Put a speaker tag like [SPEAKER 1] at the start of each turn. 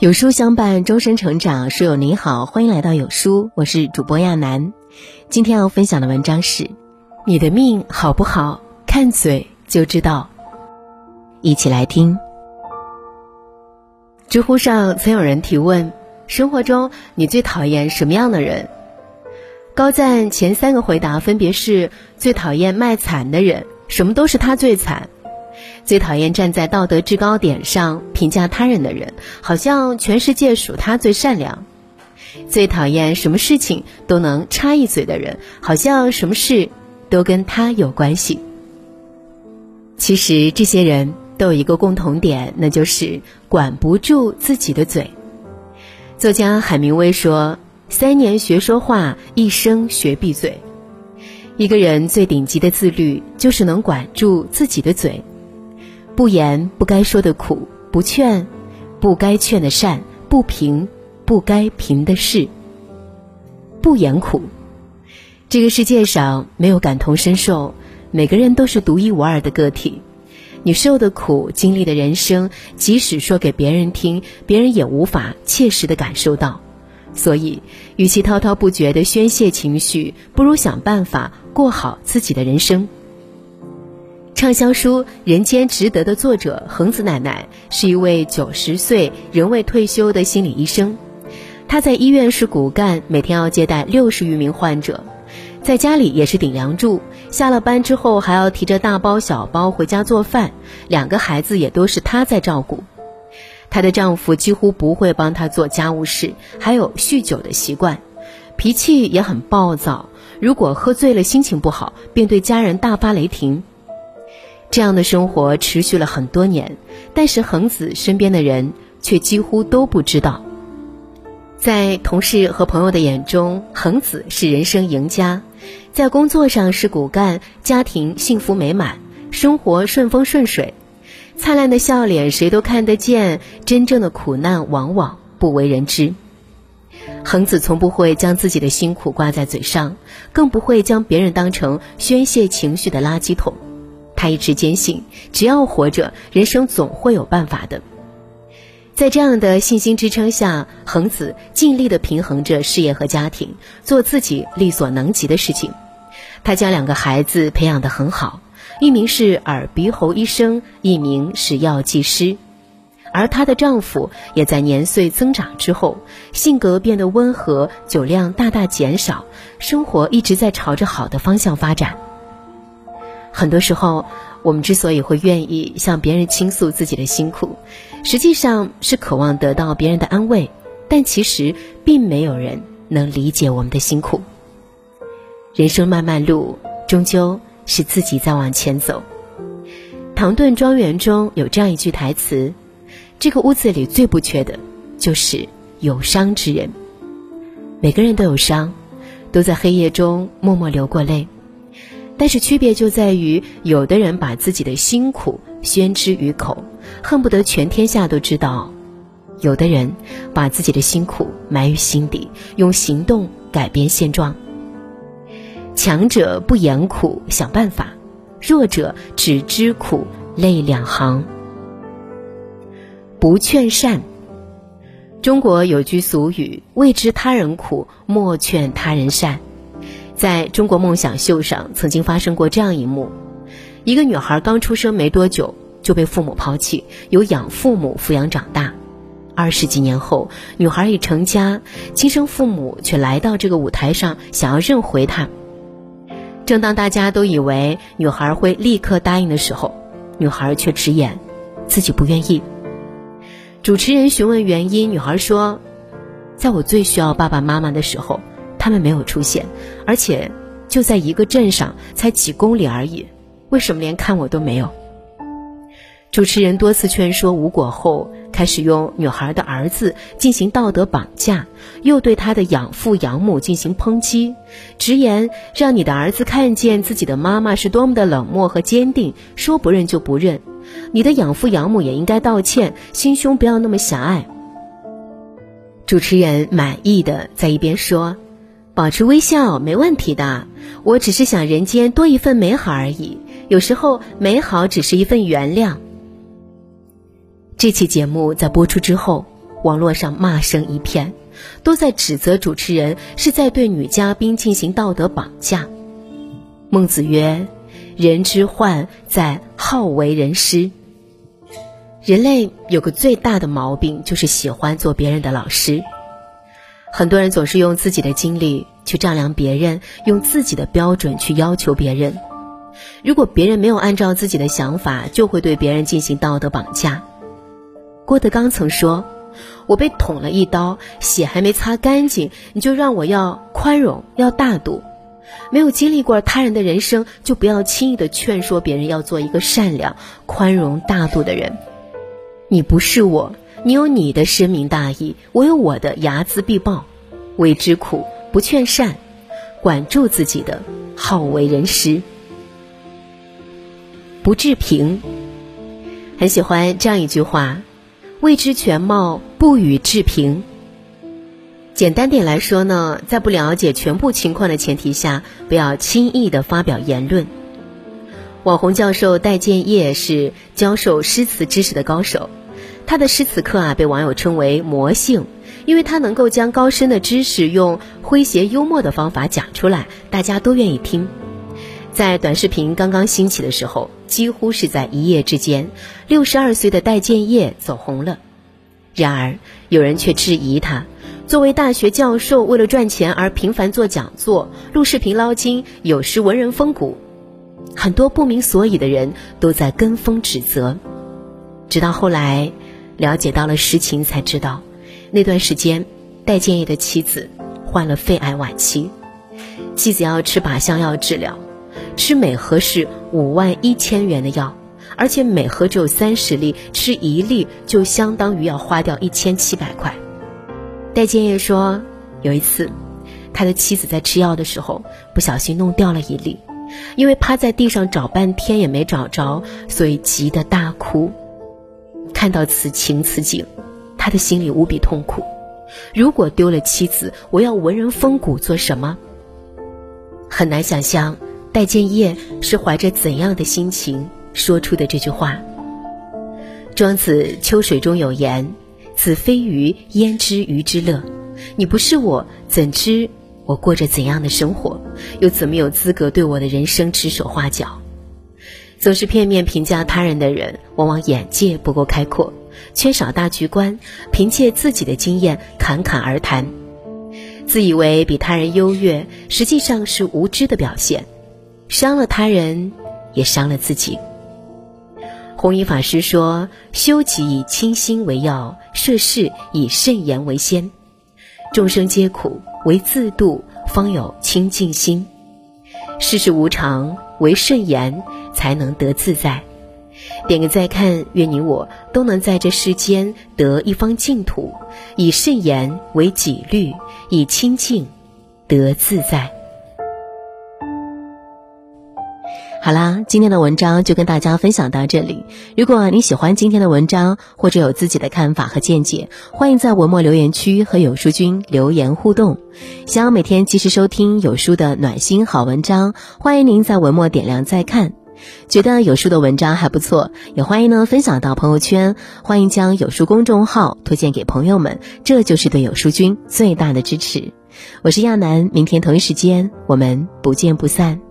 [SPEAKER 1] 有书相伴，终身成长。书友你好，欢迎来到有书，我是主播亚楠。今天要分享的文章是：你的命好不好，看嘴就知道。一起来听。知乎上曾有人提问：生活中你最讨厌什么样的人？高赞前三个回答分别是：最讨厌卖惨的人，什么都是他最惨。最讨厌站在道德制高点上评价他人的人，好像全世界属他最善良；最讨厌什么事情都能插一嘴的人，好像什么事都跟他有关系。其实这些人都有一个共同点，那就是管不住自己的嘴。作家海明威说：“三年学说话，一生学闭嘴。”一个人最顶级的自律，就是能管住自己的嘴。不言不该说的苦，不劝不该劝的善，不评不该评的事。不言苦，这个世界上没有感同身受，每个人都是独一无二的个体。你受的苦，经历的人生，即使说给别人听，别人也无法切实的感受到。所以，与其滔滔不绝的宣泄情绪，不如想办法过好自己的人生。畅销书《人间值得》的作者恒子奶奶是一位九十岁仍未退休的心理医生，她在医院是骨干，每天要接待六十余名患者，在家里也是顶梁柱。下了班之后还要提着大包小包回家做饭，两个孩子也都是她在照顾。她的丈夫几乎不会帮她做家务事，还有酗酒的习惯，脾气也很暴躁。如果喝醉了，心情不好，便对家人大发雷霆。这样的生活持续了很多年，但是恒子身边的人却几乎都不知道。在同事和朋友的眼中，恒子是人生赢家，在工作上是骨干，家庭幸福美满，生活顺风顺水，灿烂的笑脸谁都看得见，真正的苦难往往不为人知。恒子从不会将自己的辛苦挂在嘴上，更不会将别人当成宣泄情绪的垃圾桶。他一直坚信，只要活着，人生总会有办法的。在这样的信心支撑下，恒子尽力的平衡着事业和家庭，做自己力所能及的事情。他将两个孩子培养得很好，一名是耳鼻喉医生，一名是药剂师。而她的丈夫也在年岁增长之后，性格变得温和，酒量大大减少，生活一直在朝着好的方向发展。很多时候，我们之所以会愿意向别人倾诉自己的辛苦，实际上是渴望得到别人的安慰，但其实并没有人能理解我们的辛苦。人生漫漫路，终究是自己在往前走。唐顿庄园中有这样一句台词：“这个屋子里最不缺的，就是有伤之人。”每个人都有伤，都在黑夜中默默流过泪。但是区别就在于，有的人把自己的辛苦宣之于口，恨不得全天下都知道；有的人把自己的辛苦埋于心底，用行动改变现状。强者不言苦，想办法；弱者只知苦，泪两行。不劝善。中国有句俗语：“未知他人苦，莫劝他人善。”在中国梦想秀上，曾经发生过这样一幕：一个女孩刚出生没多久就被父母抛弃，由养父母抚养长大。二十几年后，女孩已成家，亲生父母却来到这个舞台上，想要认回她。正当大家都以为女孩会立刻答应的时候，女孩却直言自己不愿意。主持人询问原因，女孩说：“在我最需要爸爸妈妈的时候。”他们没有出现，而且就在一个镇上，才几公里而已。为什么连看我都没有？主持人多次劝说无果后，开始用女孩的儿子进行道德绑架，又对他的养父养母进行抨击，直言让你的儿子看见自己的妈妈是多么的冷漠和坚定，说不认就不认。你的养父养母也应该道歉，心胸不要那么狭隘。主持人满意的在一边说。保持微笑没问题的，我只是想人间多一份美好而已。有时候美好只是一份原谅。这期节目在播出之后，网络上骂声一片，都在指责主持人是在对女嘉宾进行道德绑架。孟子曰：“人之患在好为人师。”人类有个最大的毛病，就是喜欢做别人的老师。很多人总是用自己的经历去丈量别人，用自己的标准去要求别人。如果别人没有按照自己的想法，就会对别人进行道德绑架。郭德纲曾说：“我被捅了一刀，血还没擦干净，你就让我要宽容、要大度。没有经历过他人的人生，就不要轻易的劝说别人要做一个善良、宽容、大度的人。你不是我，你有你的深明大义，我有我的睚眦必报。未知苦，不劝善，管住自己的好为人师。不置评。很喜欢这样一句话。未知全貌，不予置评。简单点来说呢，在不了解全部情况的前提下，不要轻易的发表言论。网红教授戴建业是教授诗词知识的高手，他的诗词课啊被网友称为“魔性”，因为他能够将高深的知识用诙谐幽默的方法讲出来，大家都愿意听。在短视频刚刚兴起的时候，几乎是在一夜之间，六十二岁的戴建业走红了。然而，有人却质疑他：作为大学教授，为了赚钱而频繁做讲座、录视频捞金，有失文人风骨。很多不明所以的人都在跟风指责。直到后来，了解到了实情，才知道，那段时间，戴建业的妻子患了肺癌晚期，妻子要吃靶向药治疗。吃每盒是五万一千元的药，而且每盒只有三十粒，吃一粒就相当于要花掉一千七百块。戴建业说，有一次，他的妻子在吃药的时候不小心弄掉了一粒，因为趴在地上找半天也没找着，所以急得大哭。看到此情此景，他的心里无比痛苦。如果丢了妻子，我要文人风骨做什么？很难想象。戴建业是怀着怎样的心情说出的这句话？庄子《秋水》中有言：“子非鱼，焉知鱼之乐？”你不是我，怎知我过着怎样的生活？又怎么有资格对我的人生指手画脚？总是片面评价他人的人，往往眼界不够开阔，缺少大局观，凭借自己的经验侃侃而谈，自以为比他人优越，实际上是无知的表现。伤了他人，也伤了自己。弘一法师说：“修己以清心为要，涉世以慎言为先。众生皆苦，唯自度方有清净心。世事无常，唯慎言才能得自在。”点个再看，愿你我都能在这世间得一方净土，以慎言为己律，以清净得自在。好啦，今天的文章就跟大家分享到这里。如果你喜欢今天的文章，或者有自己的看法和见解，欢迎在文末留言区和有书君留言互动。想要每天及时收听有书的暖心好文章，欢迎您在文末点亮再看。觉得有书的文章还不错，也欢迎呢分享到朋友圈。欢迎将有书公众号推荐给朋友们，这就是对有书君最大的支持。我是亚楠，明天同一时间我们不见不散。